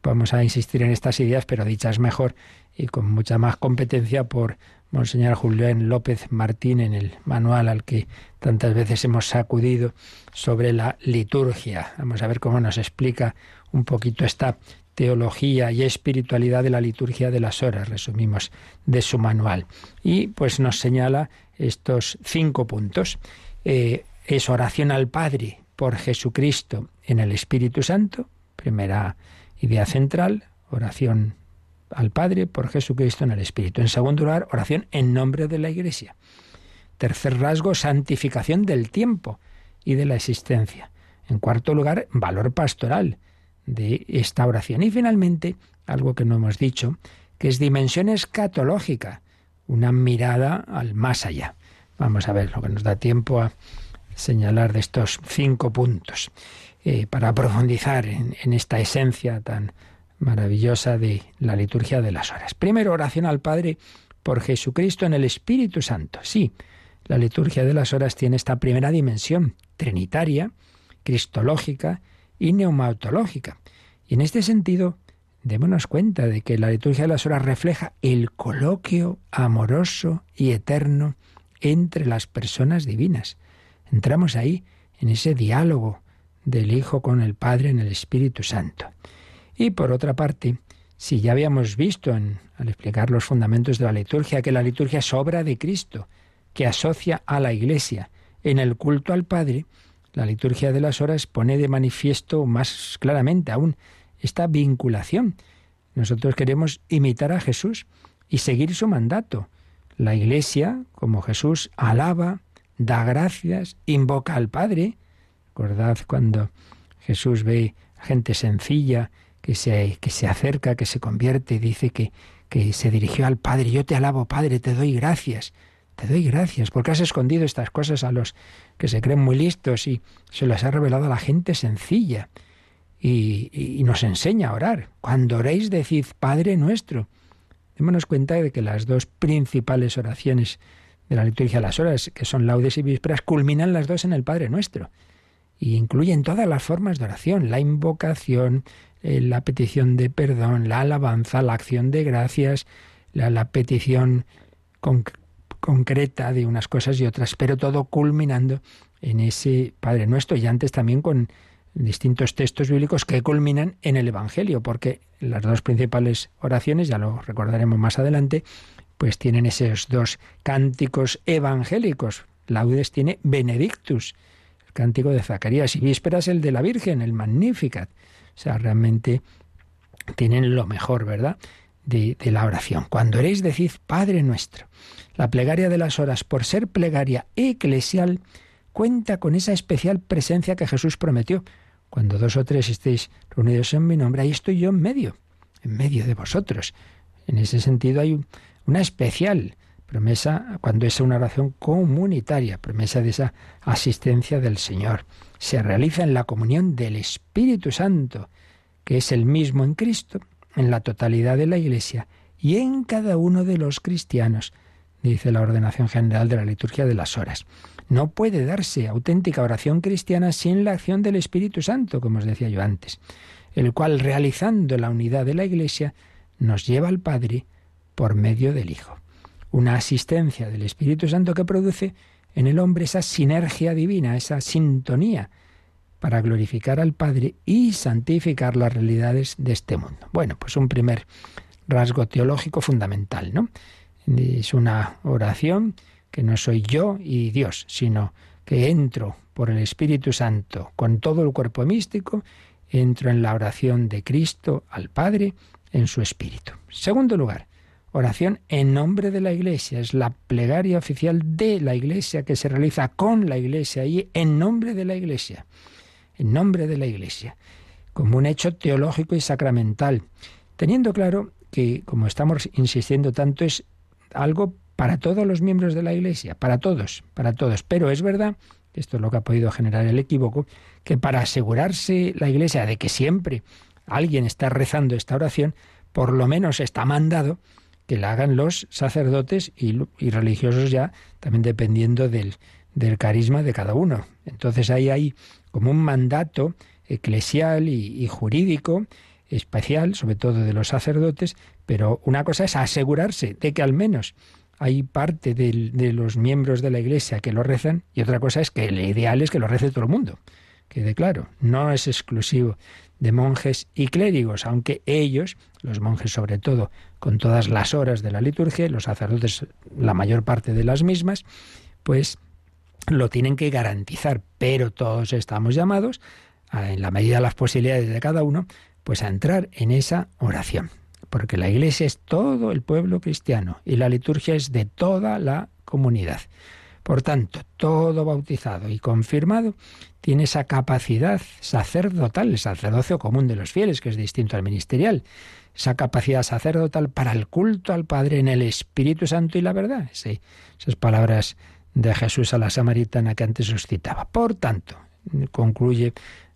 Vamos a insistir en estas ideas, pero dichas mejor y con mucha más competencia por Monseñor Julián López Martín en el manual al que tantas veces hemos sacudido sobre la liturgia. Vamos a ver cómo nos explica un poquito esta teología y espiritualidad de la liturgia de las horas, resumimos, de su manual. Y pues nos señala estos cinco puntos. Eh, es oración al Padre por Jesucristo en el Espíritu Santo, primera idea central, oración al Padre por Jesucristo en el Espíritu. En segundo lugar, oración en nombre de la Iglesia. Tercer rasgo, santificación del tiempo y de la existencia. En cuarto lugar, valor pastoral de esta oración. Y finalmente, algo que no hemos dicho, que es dimensión escatológica, una mirada al más allá. Vamos a ver lo que nos da tiempo a señalar de estos cinco puntos eh, para profundizar en esta esencia tan maravillosa de la liturgia de las horas. Primero, oración al Padre por Jesucristo en el Espíritu Santo. Sí, la liturgia de las horas tiene esta primera dimensión, trinitaria, cristológica y neumatológica. Y en este sentido, démonos cuenta de que la liturgia de las horas refleja el coloquio amoroso y eterno entre las personas divinas. Entramos ahí, en ese diálogo del Hijo con el Padre en el Espíritu Santo. Y por otra parte, si ya habíamos visto en, al explicar los fundamentos de la liturgia que la liturgia es obra de Cristo, que asocia a la Iglesia en el culto al Padre, la liturgia de las horas pone de manifiesto más claramente aún esta vinculación. Nosotros queremos imitar a Jesús y seguir su mandato. La Iglesia, como Jesús, alaba, da gracias, invoca al Padre. Recordad cuando Jesús ve a gente sencilla que se, que se acerca, que se convierte, dice que, que se dirigió al Padre. Yo te alabo, Padre, te doy gracias. Te doy gracias porque has escondido estas cosas a los que se creen muy listos y se las ha revelado a la gente sencilla. Y, nos enseña a orar. Cuando oréis, decid Padre nuestro. Démonos cuenta de que las dos principales oraciones de la liturgia de las horas, que son laudes y vísperas, culminan las dos en el Padre nuestro. Y incluyen todas las formas de oración, la invocación, eh, la petición de perdón, la alabanza, la acción de gracias, la, petición concreta de unas cosas y otras, pero todo culminando en ese Padre Nuestro y antes también con distintos textos bíblicos que culminan en el Evangelio, porque las dos principales oraciones, ya lo recordaremos más adelante, pues tienen esos dos cánticos evangélicos. Laudes tiene Benedictus, el cántico de Zacarías, y Vísperas el de la Virgen, el Magnificat. O sea, realmente tienen lo mejor, ¿verdad? De, la oración. Cuando eréis, decid Padre nuestro. La plegaria de las horas, por ser plegaria eclesial, cuenta con esa especial presencia que Jesús prometió. Cuando dos o tres estéis reunidos en mi nombre, ahí estoy yo en medio, en medio de vosotros. En ese sentido hay una especial promesa cuando es una oración comunitaria, promesa de esa asistencia del Señor. Se realiza en la comunión del Espíritu Santo, que es el mismo en Cristo, en la totalidad de la Iglesia y en cada uno de los cristianos, dice la ordenación general de la liturgia de las horas. No puede darse auténtica oración cristiana sin la acción del Espíritu Santo, como os decía yo antes, el cual, realizando la unidad de la Iglesia, nos lleva al Padre por medio del Hijo. Una asistencia del Espíritu Santo que produce en el hombre esa sinergia divina, esa sintonía para glorificar al Padre y santificar las realidades de este mundo. Bueno, pues un primer rasgo teológico fundamental, ¿no? Es una oración que no soy yo y Dios, sino que entro por el Espíritu Santo con todo el cuerpo místico, entro en la oración de Cristo al Padre en su Espíritu. Segundo lugar, oración en nombre de la Iglesia. Es la plegaria oficial de la Iglesia que se realiza con la Iglesia y en nombre de la Iglesia. En nombre de la Iglesia. Como un hecho teológico y sacramental. Teniendo claro que, como estamos insistiendo tanto, es algo para todos los miembros de la Iglesia, para todos, para todos. Pero es verdad, esto es lo que ha podido generar el equívoco, que para asegurarse la Iglesia de que siempre alguien está rezando esta oración, por lo menos está mandado que la hagan los sacerdotes y, religiosos ya, también dependiendo del, del, carisma de cada uno. Entonces ahí hay como un mandato eclesial y jurídico especial, sobre todo de los sacerdotes, pero una cosa es asegurarse de que al menos hay parte de los miembros de la Iglesia que lo rezan y otra cosa es que el ideal es que lo rece todo el mundo. Quede claro, no es exclusivo de monjes y clérigos, aunque ellos, los monjes sobre todo, con todas las horas de la liturgia, los sacerdotes la mayor parte de las mismas, pues lo tienen que garantizar, pero todos estamos llamados, en la medida de las posibilidades de cada uno, pues a entrar en esa oración porque la Iglesia es todo el pueblo cristiano y la liturgia es de toda la comunidad. Por tanto, todo bautizado y confirmado tiene esa capacidad sacerdotal, el sacerdocio común de los fieles, que es distinto al ministerial, esa capacidad sacerdotal para el culto al Padre en el Espíritu Santo y la verdad. Sí, esas palabras de Jesús a la samaritana que antes os citaba. Por tanto, concluye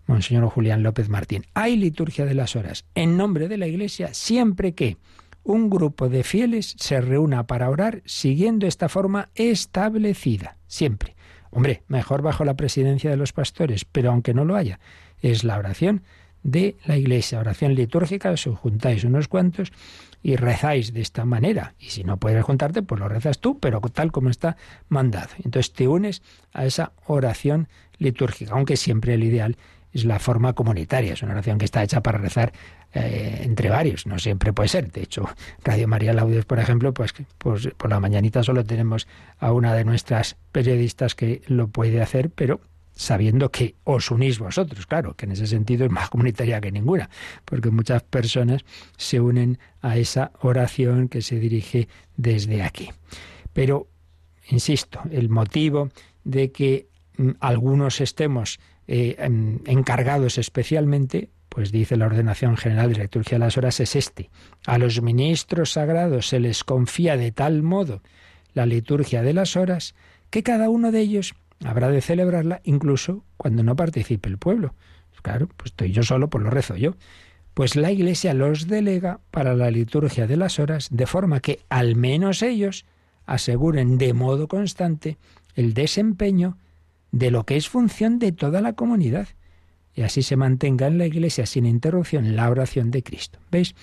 Monseñor Julián López Martín. Hay liturgia de las horas en nombre de la Iglesia siempre que un grupo de fieles se reúna para orar siguiendo esta forma establecida. Siempre. Hombre, mejor bajo la presidencia de los pastores, pero aunque no lo haya, es la oración de la Iglesia, oración litúrgica, os juntáis unos cuantos y rezáis de esta manera. Y si no puedes juntarte, pues lo rezas tú, pero tal como está mandado. Entonces te unes a esa oración litúrgica, aunque siempre el ideal es la forma comunitaria, es una oración que está hecha para rezar eh, entre varios, no siempre puede ser. De hecho, Radio María Laudes, por ejemplo, pues, pues por la mañanita solo tenemos a una de nuestras periodistas que lo puede hacer, pero sabiendo que os unís vosotros, claro, que en ese sentido es más *laughs* comunitaria que ninguna, porque muchas personas se unen a esa oración que se dirige desde aquí. Pero, insisto, el motivo de que mm, algunos estemos eh, encargados especialmente, pues dice la ordenación general de liturgia de las horas, es este. A los ministros sagrados se les confía de tal modo la liturgia de las horas que cada uno de ellos habrá de celebrarla incluso cuando no participe el pueblo. Claro, pues estoy yo solo, pues lo rezo yo. Pues la Iglesia los delega para la liturgia de las horas, de forma que al menos ellos aseguren de modo constante el desempeño de lo que es función de toda la comunidad, y así se mantenga en la Iglesia sin interrupción la oración de Cristo. ¿Veis? O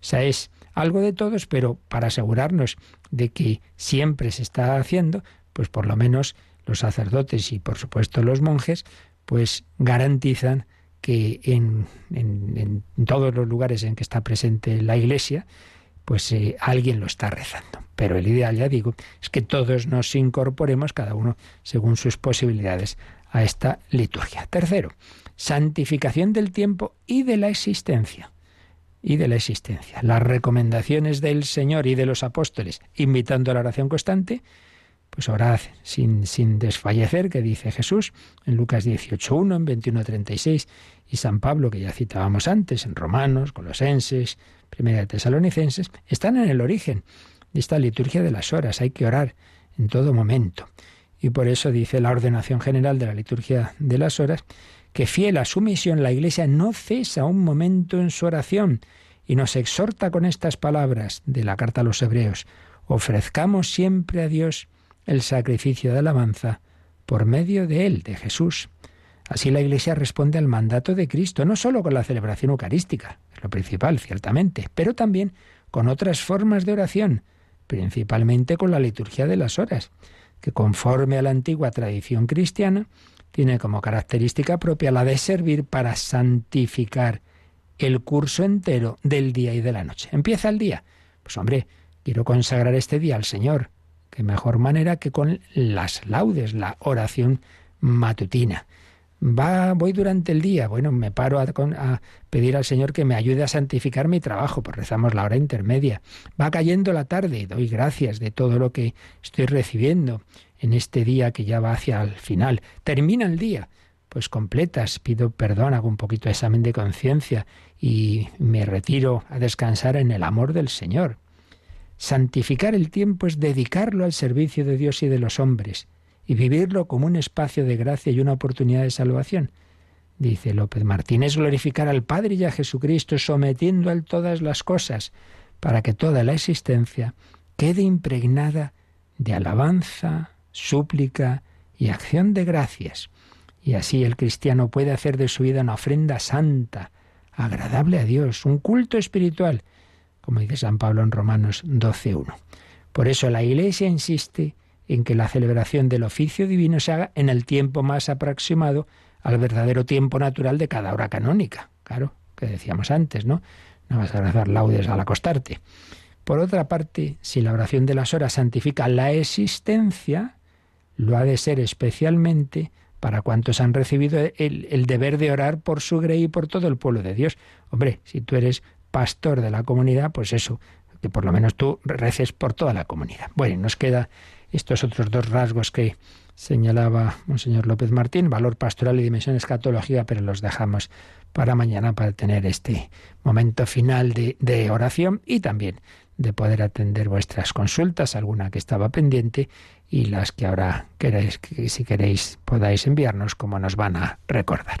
sea, es algo de todos, pero para asegurarnos de que siempre se está haciendo, pues por lo menos los sacerdotes y por supuesto los monjes, pues garantizan que en, todos los lugares en que está presente la Iglesia, pues eh, alguien lo está rezando. Pero el ideal, ya digo, es que todos nos incorporemos, cada uno según sus posibilidades, a esta liturgia. Tercero, santificación del tiempo y de la existencia. Y de la existencia. Las recomendaciones del Señor y de los apóstoles, invitando a la oración constante, pues orad sin, sin desfallecer, que dice Jesús en Lucas 18.1, en 21.36, y San Pablo, que ya citábamos antes, en Romanos, Colosenses, Primera de Tesalonicenses, están en el origen de esta liturgia de las horas. Hay que orar en todo momento. Y por eso dice la ordenación general de la liturgia de las horas, que fiel a su misión la Iglesia no cesa un momento en su oración y nos exhorta con estas palabras de la carta a los Hebreos. Ofrezcamos siempre a Dios el sacrificio de alabanza por medio de Él, de Jesús. Así la Iglesia responde al mandato de Cristo, no solo con la celebración eucarística, es lo principal, ciertamente, pero también con otras formas de oración, principalmente con la liturgia de las horas, que conforme a la antigua tradición cristiana, tiene como característica propia la de servir para santificar el curso entero del día y de la noche. Empieza el día. Pues hombre, quiero consagrar este día al Señor qué mejor manera que con las laudes, la oración matutina. Va, voy durante el día, bueno, me paro a, a, pedir al Señor que me ayude a santificar mi trabajo, pues rezamos la hora intermedia. Va cayendo la tarde, doy gracias de todo lo que estoy recibiendo en este día que ya va hacia el final. Termina el día, pues completas, pido perdón, hago un poquito de examen de conciencia y me retiro a descansar en el amor del Señor. Santificar el tiempo es dedicarlo al servicio de Dios y de los hombres, y vivirlo como un espacio de gracia y una oportunidad de salvación. Dice López Martínez, glorificar al Padre y a Jesucristo sometiendo a él todas las cosas, para que toda la existencia quede impregnada de alabanza, súplica y acción de gracias. Y así el cristiano puede hacer de su vida una ofrenda santa, agradable a Dios, un culto espiritual, como dice San Pablo en Romanos 12.1. Por eso la Iglesia insiste en que la celebración del oficio divino se haga en el tiempo más aproximado al verdadero tiempo natural de cada hora canónica. Claro, que decíamos antes, ¿no? No vas a rezar laudes al acostarte. Por otra parte, si la oración de las horas santifica la existencia, lo ha de ser especialmente para cuantos han recibido el, el, deber de orar por su grey y por todo el pueblo de Dios. Hombre, si tú eres pastor de la comunidad, pues eso, que por lo menos tú reces por toda la comunidad. Bueno, nos queda estos otros dos rasgos que señalaba Monseñor López Martín, valor pastoral y dimensión escatológica, pero los dejamos para mañana para tener este momento final de, de oración y también de poder atender vuestras consultas, alguna que estaba pendiente y las que ahora queréis, que si queréis podáis enviarnos como nos van a recordar.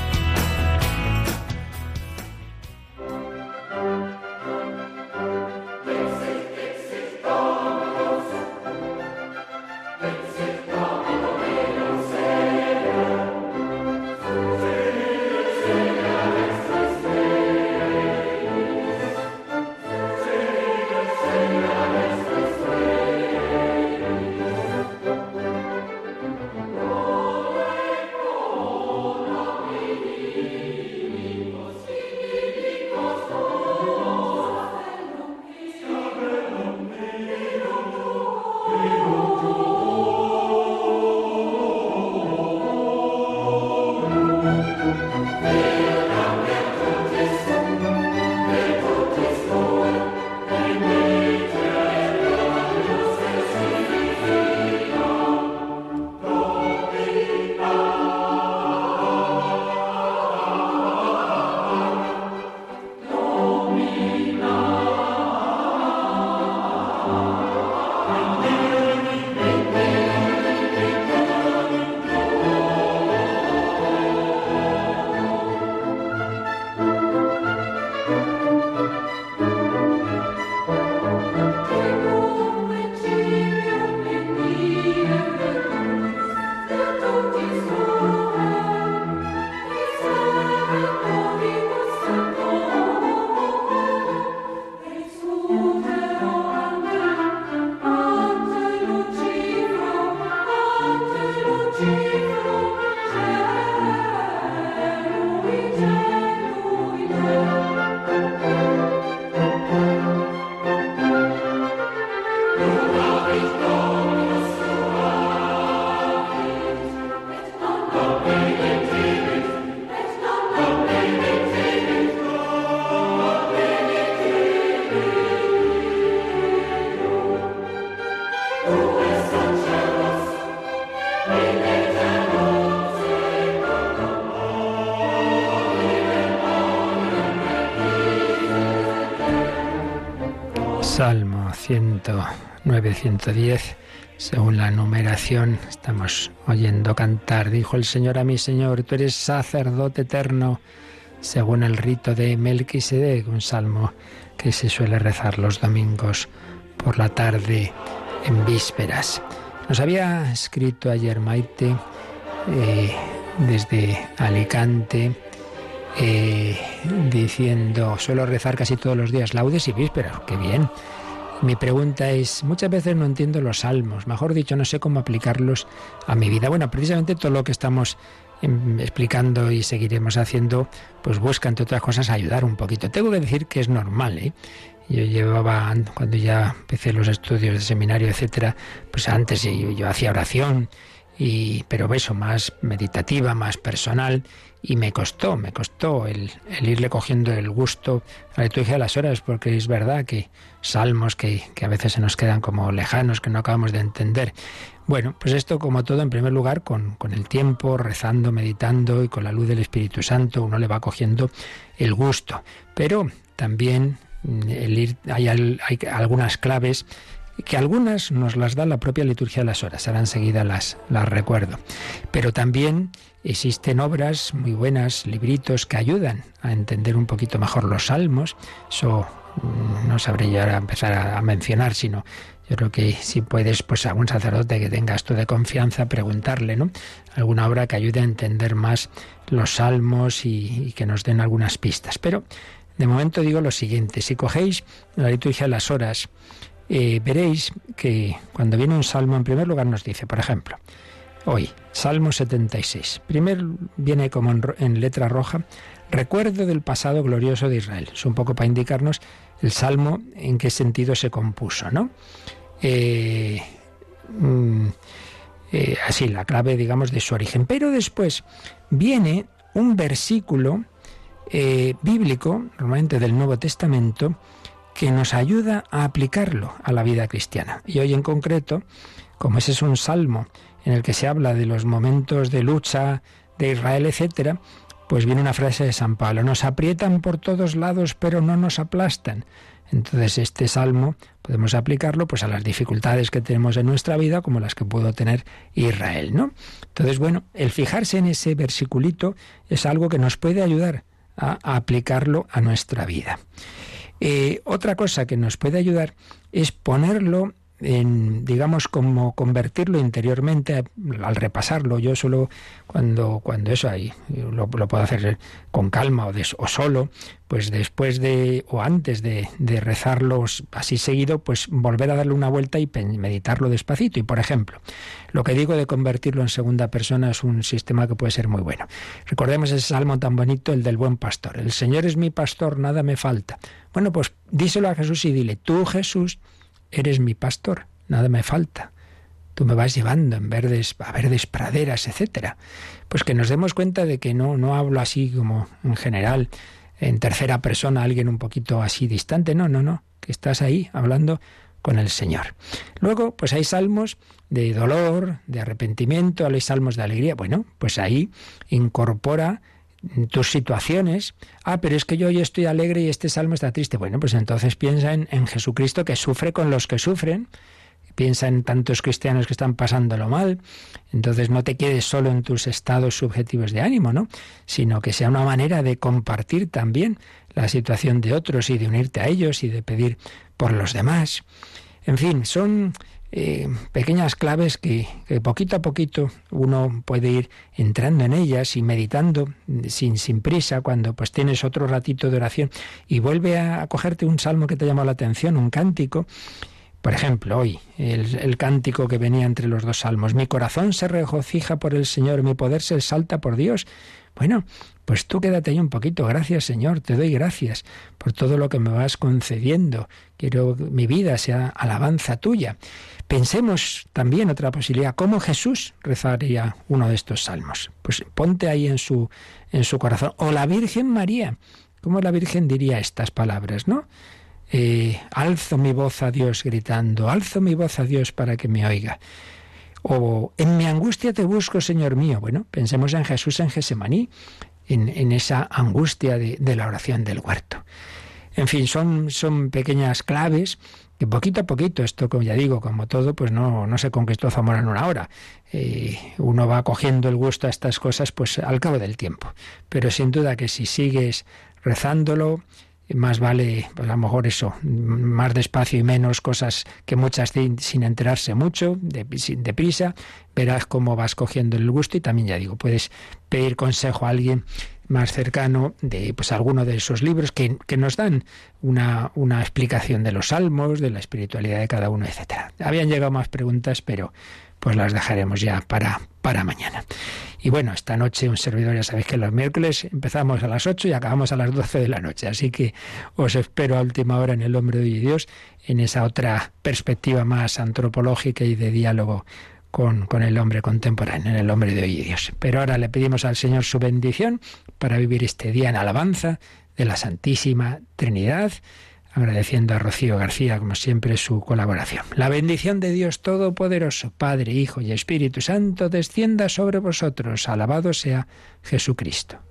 109, 110. Según la numeración, estamos oyendo cantar. Dijo el Señor a mi Señor, tú eres sacerdote eterno, según el rito de Melquisedec, un salmo que se suele rezar los domingos por la tarde en vísperas. Nos había escrito ayer Maite eh, desde Alicante eh, diciendo, suelo rezar casi todos los días laudes y vísperas, qué bien. Mi pregunta es, muchas veces no entiendo los salmos, mejor dicho, no sé cómo aplicarlos a mi vida. Bueno, precisamente todo lo que estamos em, explicando y seguiremos haciendo, pues busca, entre otras cosas, ayudar un poquito. Tengo que decir que es normal, ¿eh? Yo llevaba, cuando ya empecé los estudios de seminario, etcétera, pues antes yo, hacía oración, y, pero eso, más meditativa, más personal, y me costó, me costó el, irle cogiendo el gusto a la liturgia de las horas, porque es verdad que salmos que, que, a veces se nos quedan como lejanos, que no acabamos de entender. Bueno, pues esto como todo, en primer lugar, con, con el tiempo, rezando, meditando y con la luz del Espíritu Santo, uno le va cogiendo el gusto. Pero también mm, el ir, hay, hay algunas claves que algunas nos las da la propia liturgia de las horas, ahora enseguida las, las recuerdo. Pero también Existen obras muy buenas, libritos que ayudan a entender un poquito mejor los salmos. Eso mm, no sabré yo ahora empezar a, mencionar, sino yo creo que si puedes, pues a un sacerdote que tengas tú de confianza, preguntarle, ¿no? Alguna obra que ayude a entender más los salmos y, que nos den algunas pistas. Pero de momento digo lo siguiente, si cogéis la liturgia de las horas, eh, veréis que cuando viene un salmo, en primer lugar nos dice, por ejemplo, hoy. Salmo 76. Primero viene como en, letra roja, recuerdo del pasado glorioso de Israel. Es un poco para indicarnos el salmo en qué sentido se compuso, ¿no? Eh, mm, eh, así, la clave, digamos, de su origen. Pero después viene un versículo eh, bíblico, normalmente del Nuevo Testamento, que nos ayuda a aplicarlo a la vida cristiana. Y hoy en concreto, como ese es un salmo en el que se habla de los momentos de lucha de Israel, etcétera, pues viene una frase de San Pablo, nos aprietan por todos lados, pero no nos aplastan. Entonces, este salmo podemos aplicarlo pues a las dificultades que tenemos en nuestra vida, como las que pudo tener Israel, ¿no? Entonces, bueno, el fijarse en ese versiculito es algo que nos puede ayudar a, aplicarlo a nuestra vida. Eh, otra cosa que nos puede ayudar es ponerlo en, digamos, como convertirlo interiormente al repasarlo. Yo solo cuando, cuando eso ahí lo, puedo hacer con calma o, solo, pues después de o antes de, de rezarlos así seguido, pues volver a darle una vuelta y meditarlo despacito. Y por ejemplo, lo que digo de convertirlo en segunda persona es un sistema que puede ser muy bueno. Recordemos ese salmo tan bonito, el del buen pastor. El Señor es mi pastor, nada me falta. Bueno, pues díselo a Jesús y dile, tú Jesús, eres mi pastor, nada me falta. Tú me vas llevando en verdes, a verdes praderas, etcétera. Pues que nos demos cuenta de que no, no hablo así como en general, en tercera persona, alguien un poquito así distante. No, no, no. Que estás ahí hablando con el Señor. Luego, pues hay salmos de dolor, de arrepentimiento, hay salmos de alegría. Bueno, pues ahí incorpora tus situaciones. Ah, pero es que yo hoy estoy alegre y este salmo está triste. Bueno, pues entonces piensa en, en, Jesucristo que sufre con los que sufren. Piensa en tantos cristianos que están pasándolo mal. Entonces no te quedes solo en tus estados subjetivos de ánimo, ¿no? Sino que sea una manera de compartir también la situación de otros y de unirte a ellos y de pedir por los demás. En fin, son eh, pequeñas claves que, poquito a poquito uno puede ir entrando en ellas y meditando sin, sin prisa cuando pues tienes otro ratito de oración y vuelve a, cogerte un salmo que te llamó la atención, un cántico. Por ejemplo, hoy, el, el, cántico que venía entre los dos salmos. Mi corazón se regocija por el Señor, mi poder se exalta por Dios. Bueno, pues tú quédate ahí un poquito. Gracias, Señor, te doy gracias por todo lo que me vas concediendo. Quiero que mi vida sea alabanza tuya. Pensemos también otra posibilidad, cómo Jesús rezaría uno de estos salmos. Pues ponte ahí en su, en su corazón. O la Virgen María. ¿Cómo la Virgen diría estas palabras, no? Eh, alzo mi voz a Dios gritando, alzo mi voz a Dios para que me oiga. O en mi angustia te busco, Señor mío. Bueno, pensemos en Jesús en Gesemaní, en, esa angustia de, de la oración del huerto. En fin, son, son pequeñas claves que poquito a poquito, esto como ya digo, como todo, pues no, no se conquistó Zamora en una hora. Eh, uno va cogiendo el gusto a estas cosas pues al cabo del tiempo. Pero sin duda que si sigues rezándolo, más vale, pues a lo mejor eso, más despacio y menos cosas que muchas sin enterarse mucho, deprisa, verás cómo vas cogiendo el gusto y también ya digo, puedes pedir consejo a alguien más cercano de pues alguno de esos libros que, que nos dan una, una, explicación de los salmos, de la espiritualidad de cada uno, etcétera. Habían llegado más preguntas, pero pues las dejaremos ya para, para mañana. Y bueno, esta noche un servidor, ya sabéis que los miércoles empezamos a las 8 y acabamos a las 12 de la noche. Así que os espero a última hora en el hombre de Dios, en esa otra perspectiva más antropológica y de diálogo con, con, el hombre contemporáneo, en el hombre de hoy Dios. Pero ahora le pedimos al Señor su bendición para vivir este día en alabanza de la Santísima Trinidad agradeciendo a Rocío García, como siempre, su colaboración. La bendición de Dios Todopoderoso, Padre, Hijo y Espíritu Santo, descienda sobre vosotros. Alabado sea Jesucristo.